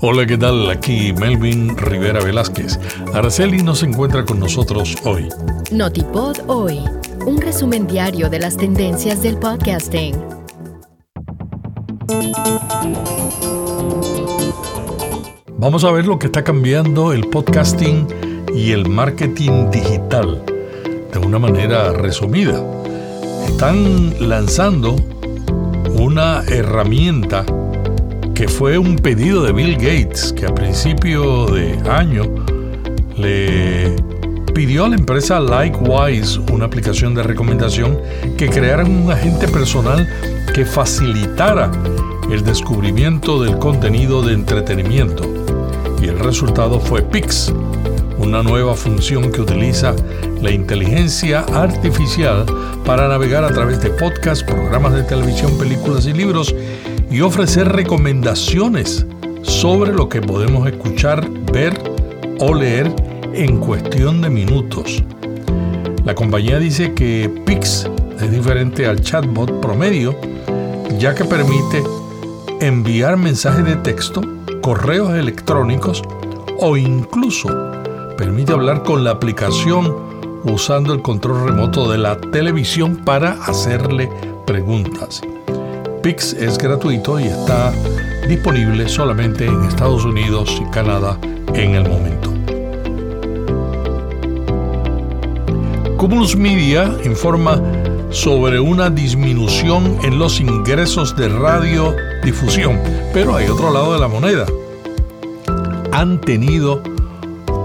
Hola, ¿qué tal? Aquí Melvin Rivera Velázquez. Araceli no se encuentra con nosotros hoy. Notipod hoy, un resumen diario de las tendencias del podcasting. Vamos a ver lo que está cambiando el podcasting y el marketing digital de una manera resumida. Están lanzando una herramienta que fue un pedido de Bill Gates, que a principio de año le pidió a la empresa Likewise, una aplicación de recomendación, que crearan un agente personal que facilitara el descubrimiento del contenido de entretenimiento. Y el resultado fue Pix, una nueva función que utiliza la inteligencia artificial para navegar a través de podcasts, programas de televisión, películas y libros y ofrecer recomendaciones sobre lo que podemos escuchar, ver o leer en cuestión de minutos. La compañía dice que Pix es diferente al chatbot promedio, ya que permite enviar mensajes de texto, correos electrónicos o incluso permite hablar con la aplicación usando el control remoto de la televisión para hacerle preguntas. Pix es gratuito y está disponible solamente en Estados Unidos y Canadá en el momento. Cumulus Media informa sobre una disminución en los ingresos de radiodifusión, pero hay otro lado de la moneda. Han tenido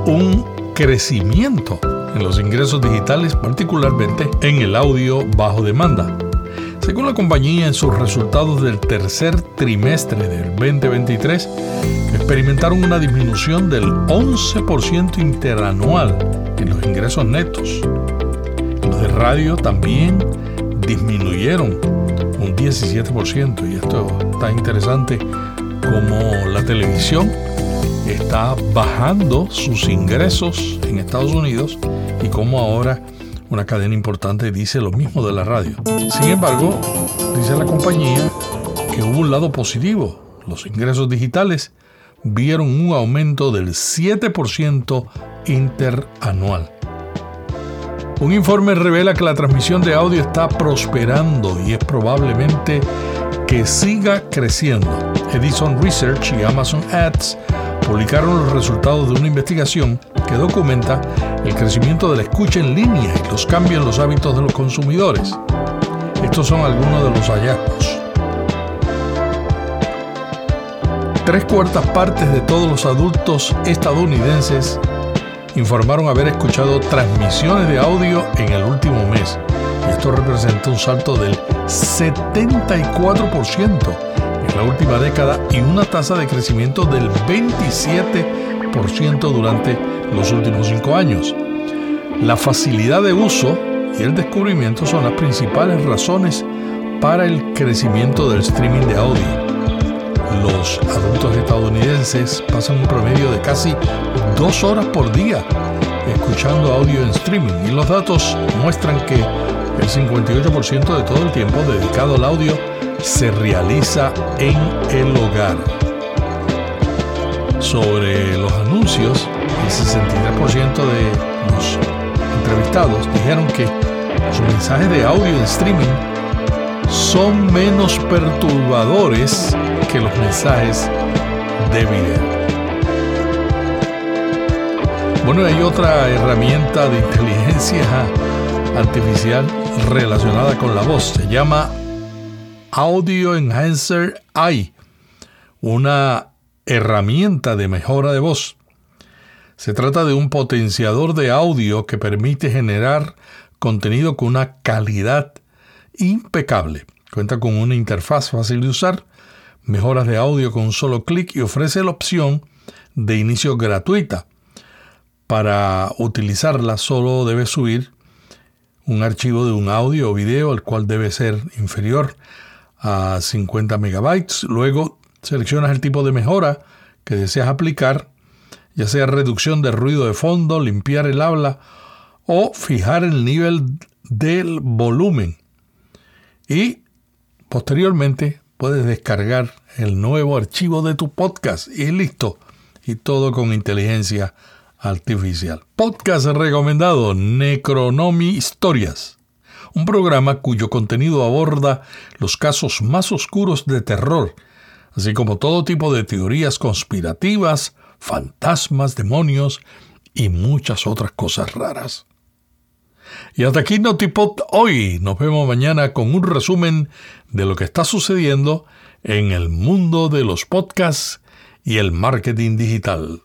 un crecimiento en los ingresos digitales, particularmente en el audio bajo demanda. Según la compañía, en sus resultados del tercer trimestre del 2023, experimentaron una disminución del 11% interanual en los ingresos netos. Los de radio también disminuyeron un 17% y esto está interesante como la televisión está bajando sus ingresos en Estados Unidos y como ahora una cadena importante dice lo mismo de la radio. Sin embargo, dice la compañía que hubo un lado positivo. Los ingresos digitales vieron un aumento del 7% interanual. Un informe revela que la transmisión de audio está prosperando y es probablemente que siga creciendo. Edison Research y Amazon Ads publicaron los resultados de una investigación que documenta el crecimiento de la escucha en línea y los cambios en los hábitos de los consumidores. Estos son algunos de los hallazgos. Tres cuartas partes de todos los adultos estadounidenses informaron haber escuchado transmisiones de audio en el último mes. Esto representa un salto del 74% en la última década y una tasa de crecimiento del 27% durante los últimos cinco años. La facilidad de uso y el descubrimiento son las principales razones para el crecimiento del streaming de audio. Los adultos estadounidenses pasan un promedio de casi dos horas por día escuchando audio en streaming y los datos muestran que el 58% de todo el tiempo dedicado al audio se realiza en el hogar. Sobre los anuncios, el 63% de los entrevistados dijeron que sus mensajes de audio en streaming son menos perturbadores que los mensajes de video. Bueno, hay otra herramienta de inteligencia artificial relacionada con la voz. Se llama Audio Enhancer AI, una herramienta de mejora de voz. Se trata de un potenciador de audio que permite generar contenido con una calidad impecable. Cuenta con una interfaz fácil de usar, mejoras de audio con un solo clic y ofrece la opción de inicio gratuita. Para utilizarla solo debes subir un archivo de un audio o video, el cual debe ser inferior a 50 megabytes. Luego seleccionas el tipo de mejora que deseas aplicar ya sea reducción de ruido de fondo, limpiar el habla o fijar el nivel del volumen. Y posteriormente puedes descargar el nuevo archivo de tu podcast y listo. Y todo con inteligencia artificial. Podcast recomendado Necronomy Historias. Un programa cuyo contenido aborda los casos más oscuros de terror, así como todo tipo de teorías conspirativas, fantasmas, demonios y muchas otras cosas raras. Y hasta aquí Notipod hoy. Nos vemos mañana con un resumen de lo que está sucediendo en el mundo de los podcasts y el marketing digital.